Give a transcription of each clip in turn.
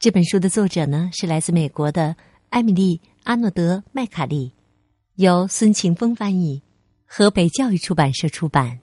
这本书的作者呢是来自美国的艾米丽·阿诺德·麦卡利，由孙晴峰翻译，河北教育出版社出版。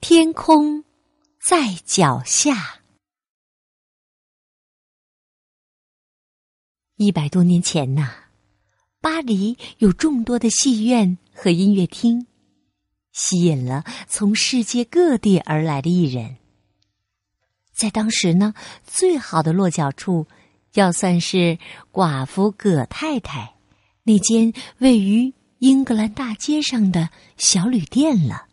天空在脚下。一百多年前呐，巴黎有众多的戏院和音乐厅，吸引了从世界各地而来的艺人。在当时呢，最好的落脚处，要算是寡妇葛太太那间位于英格兰大街上的小旅店了。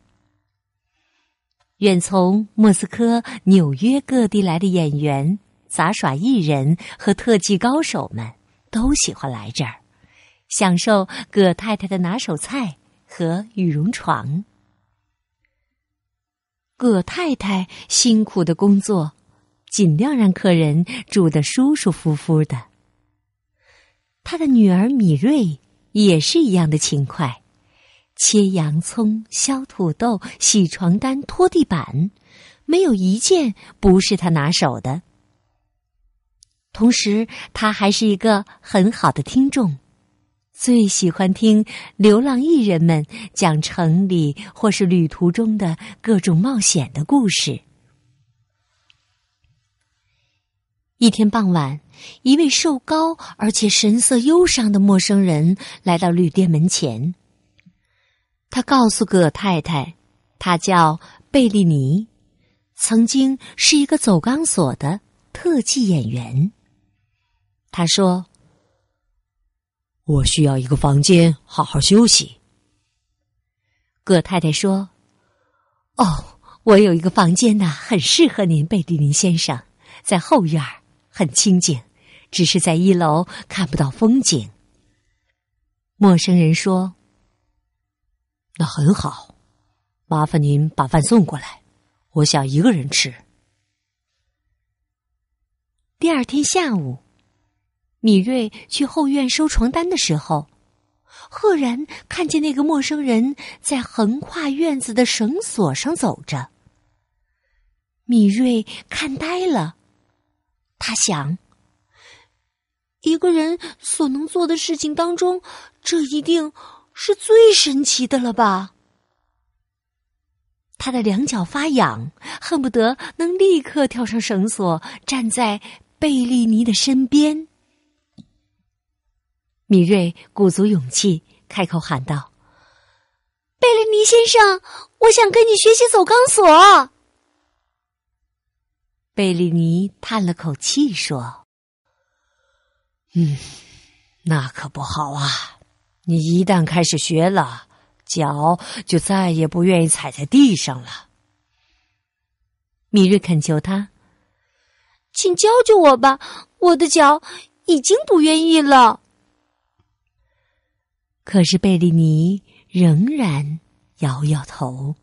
远从莫斯科、纽约各地来的演员、杂耍艺人和特技高手们，都喜欢来这儿，享受葛太太的拿手菜和羽绒床。葛太太辛苦的工作。尽量让客人住得舒舒服服的。他的女儿米瑞也是一样的勤快，切洋葱、削土豆、洗床单、拖地板，没有一件不是他拿手的。同时，他还是一个很好的听众，最喜欢听流浪艺人们讲城里或是旅途中的各种冒险的故事。一天傍晚，一位瘦高而且神色忧伤的陌生人来到旅店门前。他告诉葛太太，他叫贝利尼，曾经是一个走钢索的特技演员。他说：“我需要一个房间好好休息。”葛太太说：“哦，我有一个房间呐，很适合您，贝利尼先生，在后院儿。”很清静，只是在一楼看不到风景。陌生人说：“那很好，麻烦您把饭送过来，我想一个人吃。”第二天下午，米瑞去后院收床单的时候，赫然看见那个陌生人在横跨院子的绳索上走着。米瑞看呆了。他想，一个人所能做的事情当中，这一定是最神奇的了吧？他的两脚发痒，恨不得能立刻跳上绳索，站在贝利尼的身边。米瑞鼓足勇气，开口喊道：“贝利尼先生，我想跟你学习走钢索。”贝利尼叹了口气说：“嗯，那可不好啊！你一旦开始学了，脚就再也不愿意踩在地上了。”米瑞恳求他：“请教教我吧，我的脚已经不愿意了。”可是贝利尼仍然摇摇头。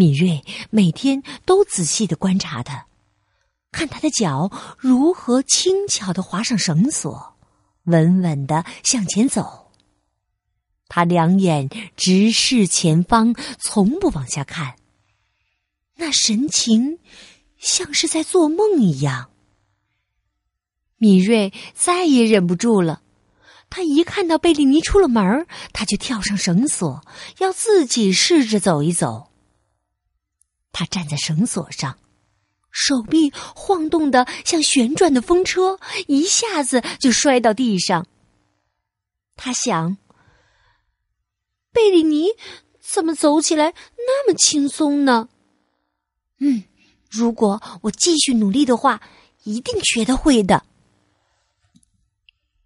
米瑞每天都仔细的观察他，看他的脚如何轻巧的划上绳索，稳稳的向前走。他两眼直视前方，从不往下看，那神情像是在做梦一样。米瑞再也忍不住了，他一看到贝利尼出了门他就跳上绳索，要自己试着走一走。他站在绳索上，手臂晃动的像旋转的风车，一下子就摔到地上。他想：贝里尼怎么走起来那么轻松呢？嗯，如果我继续努力的话，一定学得会的。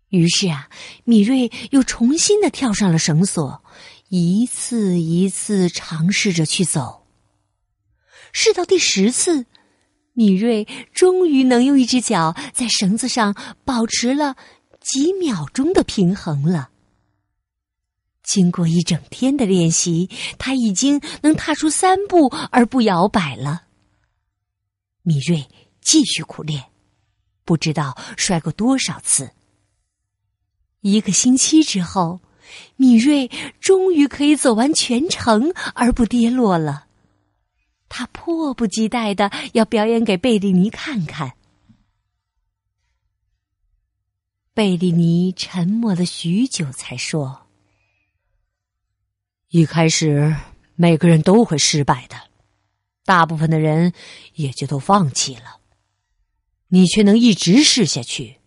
于是啊，米瑞又重新的跳上了绳索，一次一次尝试着去走。试到第十次，米瑞终于能用一只脚在绳子上保持了几秒钟的平衡了。经过一整天的练习，他已经能踏出三步而不摇摆了。米瑞继续苦练，不知道摔过多少次。一个星期之后，米瑞终于可以走完全程而不跌落了。他迫不及待的要表演给贝利尼看看。贝利尼沉默了许久，才说：“一开始，每个人都会失败的，大部分的人也就都放弃了。你却能一直试下去，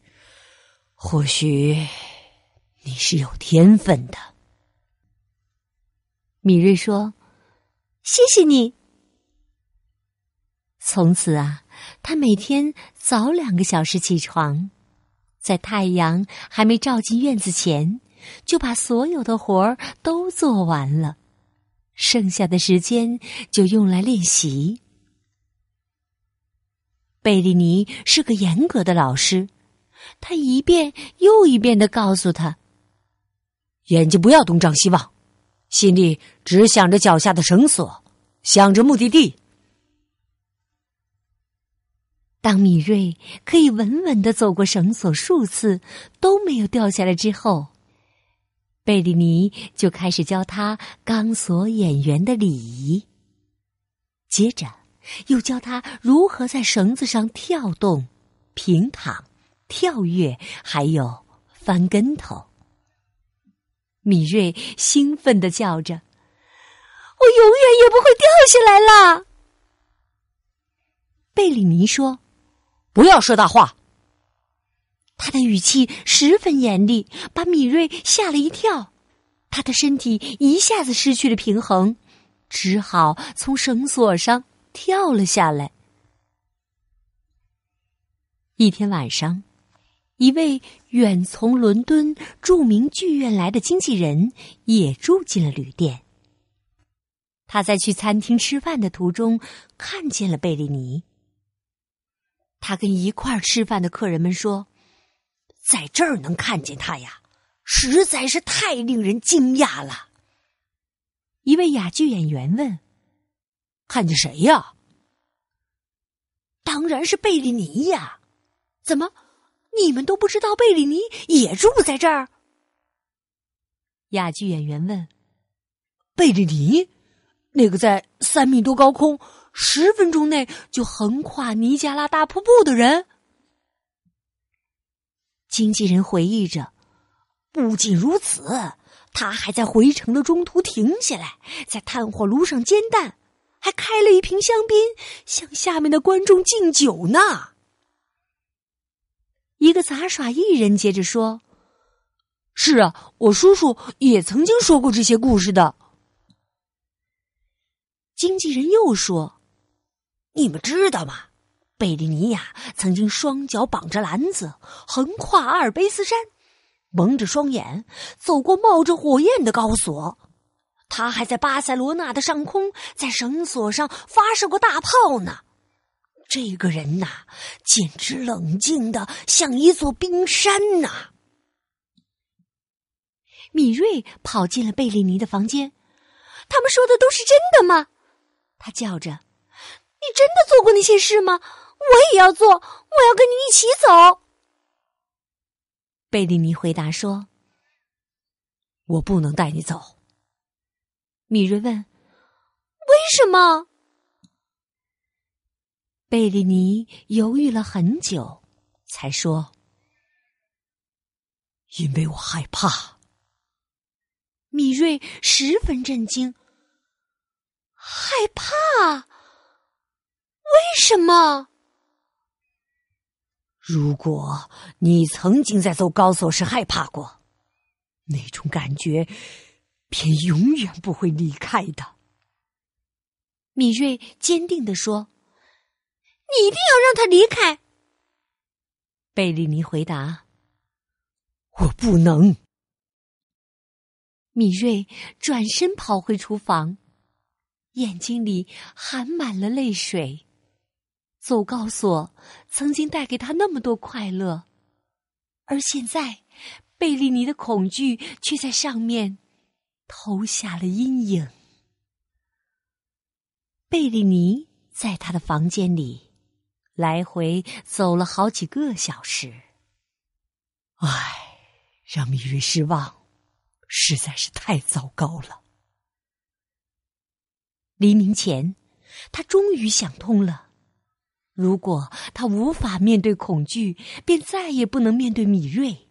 或许你是有天分的。”米瑞说：“谢谢你。”从此啊，他每天早两个小时起床，在太阳还没照进院子前，就把所有的活儿都做完了，剩下的时间就用来练习。贝利尼是个严格的老师，他一遍又一遍的告诉他：“眼睛不要东张西望，心里只想着脚下的绳索，想着目的地。”当米瑞可以稳稳的走过绳索数次都没有掉下来之后，贝里尼就开始教他钢索演员的礼仪。接着，又教他如何在绳子上跳动、平躺、跳跃，还有翻跟头。米瑞兴奋的叫着：“我永远也不会掉下来了！”贝里尼说。不要说大话。他的语气十分严厉，把米瑞吓了一跳。他的身体一下子失去了平衡，只好从绳索上跳了下来。一天晚上，一位远从伦敦著名剧院来的经纪人也住进了旅店。他在去餐厅吃饭的途中看见了贝利尼。他跟一块儿吃饭的客人们说：“在这儿能看见他呀，实在是太令人惊讶了。”一位哑剧演员问：“看见谁呀？”“当然是贝利尼呀！怎么，你们都不知道贝利尼也住在这儿？”哑剧演员问：“贝利尼，那个在三米多高空？”十分钟内就横跨尼加拉大瀑布的人，经纪人回忆着。不仅如此，他还在回程的中途停下来，在炭火炉上煎蛋，还开了一瓶香槟，向下面的观众敬酒呢。一个杂耍艺人接着说：“是啊，我叔叔也曾经说过这些故事的。”经纪人又说。你们知道吗？贝利尼亚曾经双脚绑着篮子，横跨阿尔卑斯山，蒙着双眼，走过冒着火焰的高索。他还在巴塞罗那的上空，在绳索上发射过大炮呢。这个人呐，简直冷静的像一座冰山呐！米瑞跑进了贝利尼的房间，他们说的都是真的吗？他叫着。你真的做过那些事吗？我也要做，我要跟你一起走。贝利尼回答说：“我不能带你走。”米瑞问：“为什么？”贝利尼犹豫了很久，才说：“因为我害怕。”米瑞十分震惊：“害怕？”为什么？如果你曾经在走高速时害怕过，那种感觉便永远不会离开的。米瑞坚定的说：“你一定要让他离开。”贝利尼回答：“我不能。”米瑞转身跑回厨房，眼睛里含满了泪水。走高索曾经带给他那么多快乐，而现在，贝利尼的恐惧却在上面投下了阴影。贝利尼在他的房间里来回走了好几个小时。唉，让米瑞失望，实在是太糟糕了。黎明前，他终于想通了：如果他无法面对恐惧，便再也不能面对米瑞。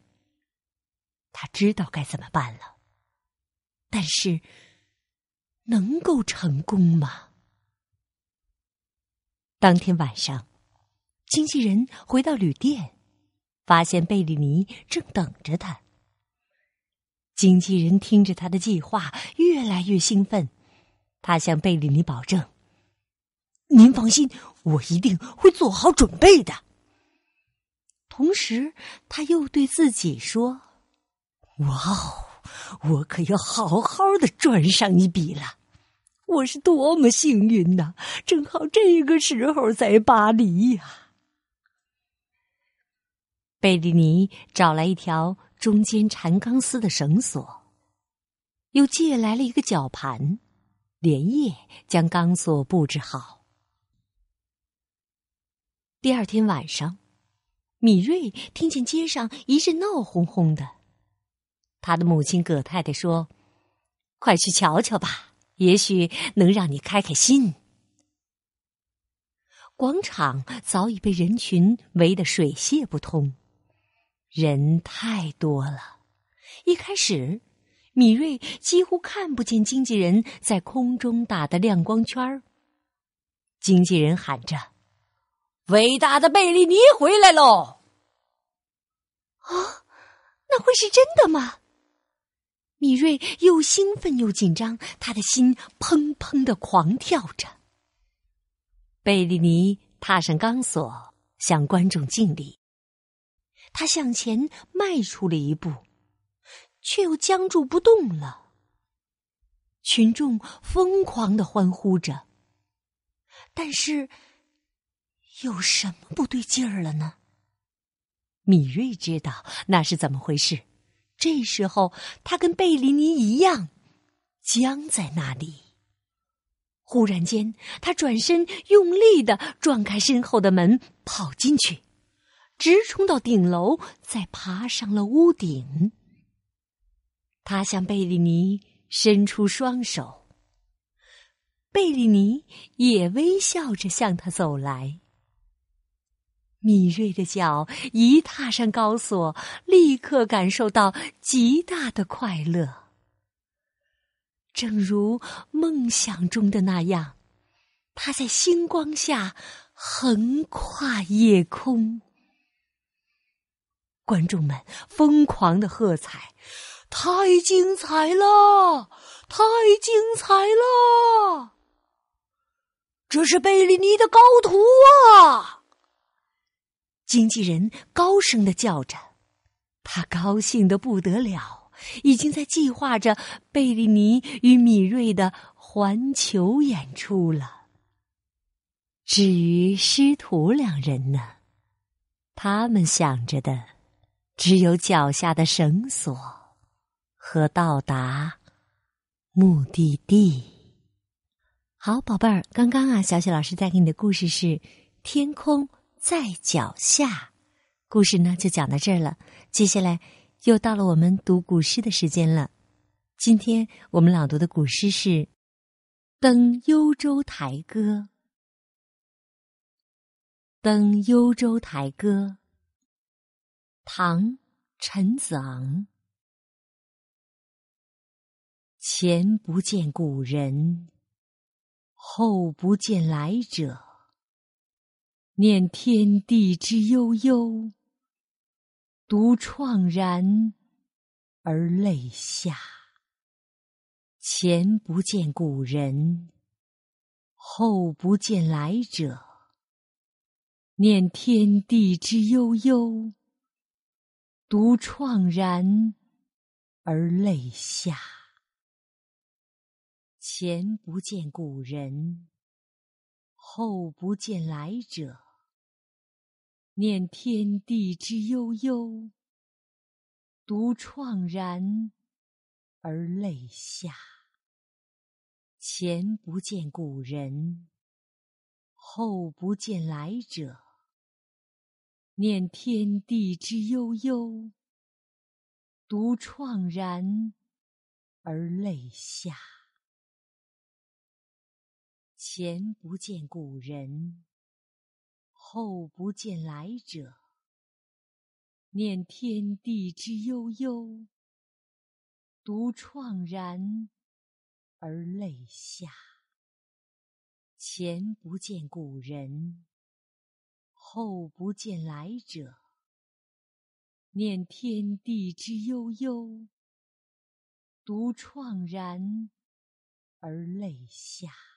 他知道该怎么办了，但是能够成功吗？当天晚上，经纪人回到旅店，发现贝利尼正等着他。经纪人听着他的计划，越来越兴奋。他向贝利尼保证：“您放心，我一定会做好准备的。”同时，他又对自己说：“哇哦，我可要好好的赚上一笔了！我是多么幸运呐！正好这个时候在巴黎呀。”贝利尼找来一条中间缠钢丝的绳索，又借来了一个绞盘。连夜将钢索布置好。第二天晚上，米瑞听见街上一阵闹哄哄的。他的母亲葛太太说：“快去瞧瞧吧，也许能让你开开心。”广场早已被人群围得水泄不通，人太多了。一开始。米瑞几乎看不见经纪人在空中打的亮光圈儿。经纪人喊着：“伟大的贝利尼回来喽！”啊，那会是真的吗？米瑞又兴奋又紧张，他的心砰砰的狂跳着。贝利尼踏上钢索，向观众敬礼。他向前迈出了一步。却又僵住不动了。群众疯狂的欢呼着，但是有什么不对劲儿了呢？米瑞知道那是怎么回事。这时候，他跟贝里尼一样僵在那里。忽然间，他转身用力的撞开身后的门，跑进去，直冲到顶楼，再爬上了屋顶。他向贝利尼伸出双手，贝利尼也微笑着向他走来。敏锐的脚一踏上高索，立刻感受到极大的快乐，正如梦想中的那样，他在星光下横跨夜空，观众们疯狂的喝彩。太精彩了！太精彩了！这是贝利尼的高徒啊！经纪人高声的叫着，他高兴的不得了，已经在计划着贝利尼与米瑞的环球演出了。至于师徒两人呢，他们想着的只有脚下的绳索。和到达目的地。好，宝贝儿，刚刚啊，小雪老师带给你的故事是《天空在脚下》，故事呢就讲到这儿了。接下来又到了我们读古诗的时间了。今天我们朗读的古诗是《登幽州台歌》。《登幽州台歌》，唐·陈子昂。前不见古人，后不见来者。念天地之悠悠，独怆然而泪下。前不见古人，后不见来者。念天地之悠悠，独怆然而泪下。前不见古人，后不见来者。念天地之悠悠，独怆然而泪下。前不见古人，后不见来者。念天地之悠悠，独怆然而泪下。前不见古人，后不见来者。念天地之悠悠，独怆然而泪下。前不见古人，后不见来者。念天地之悠悠，独怆然而泪下。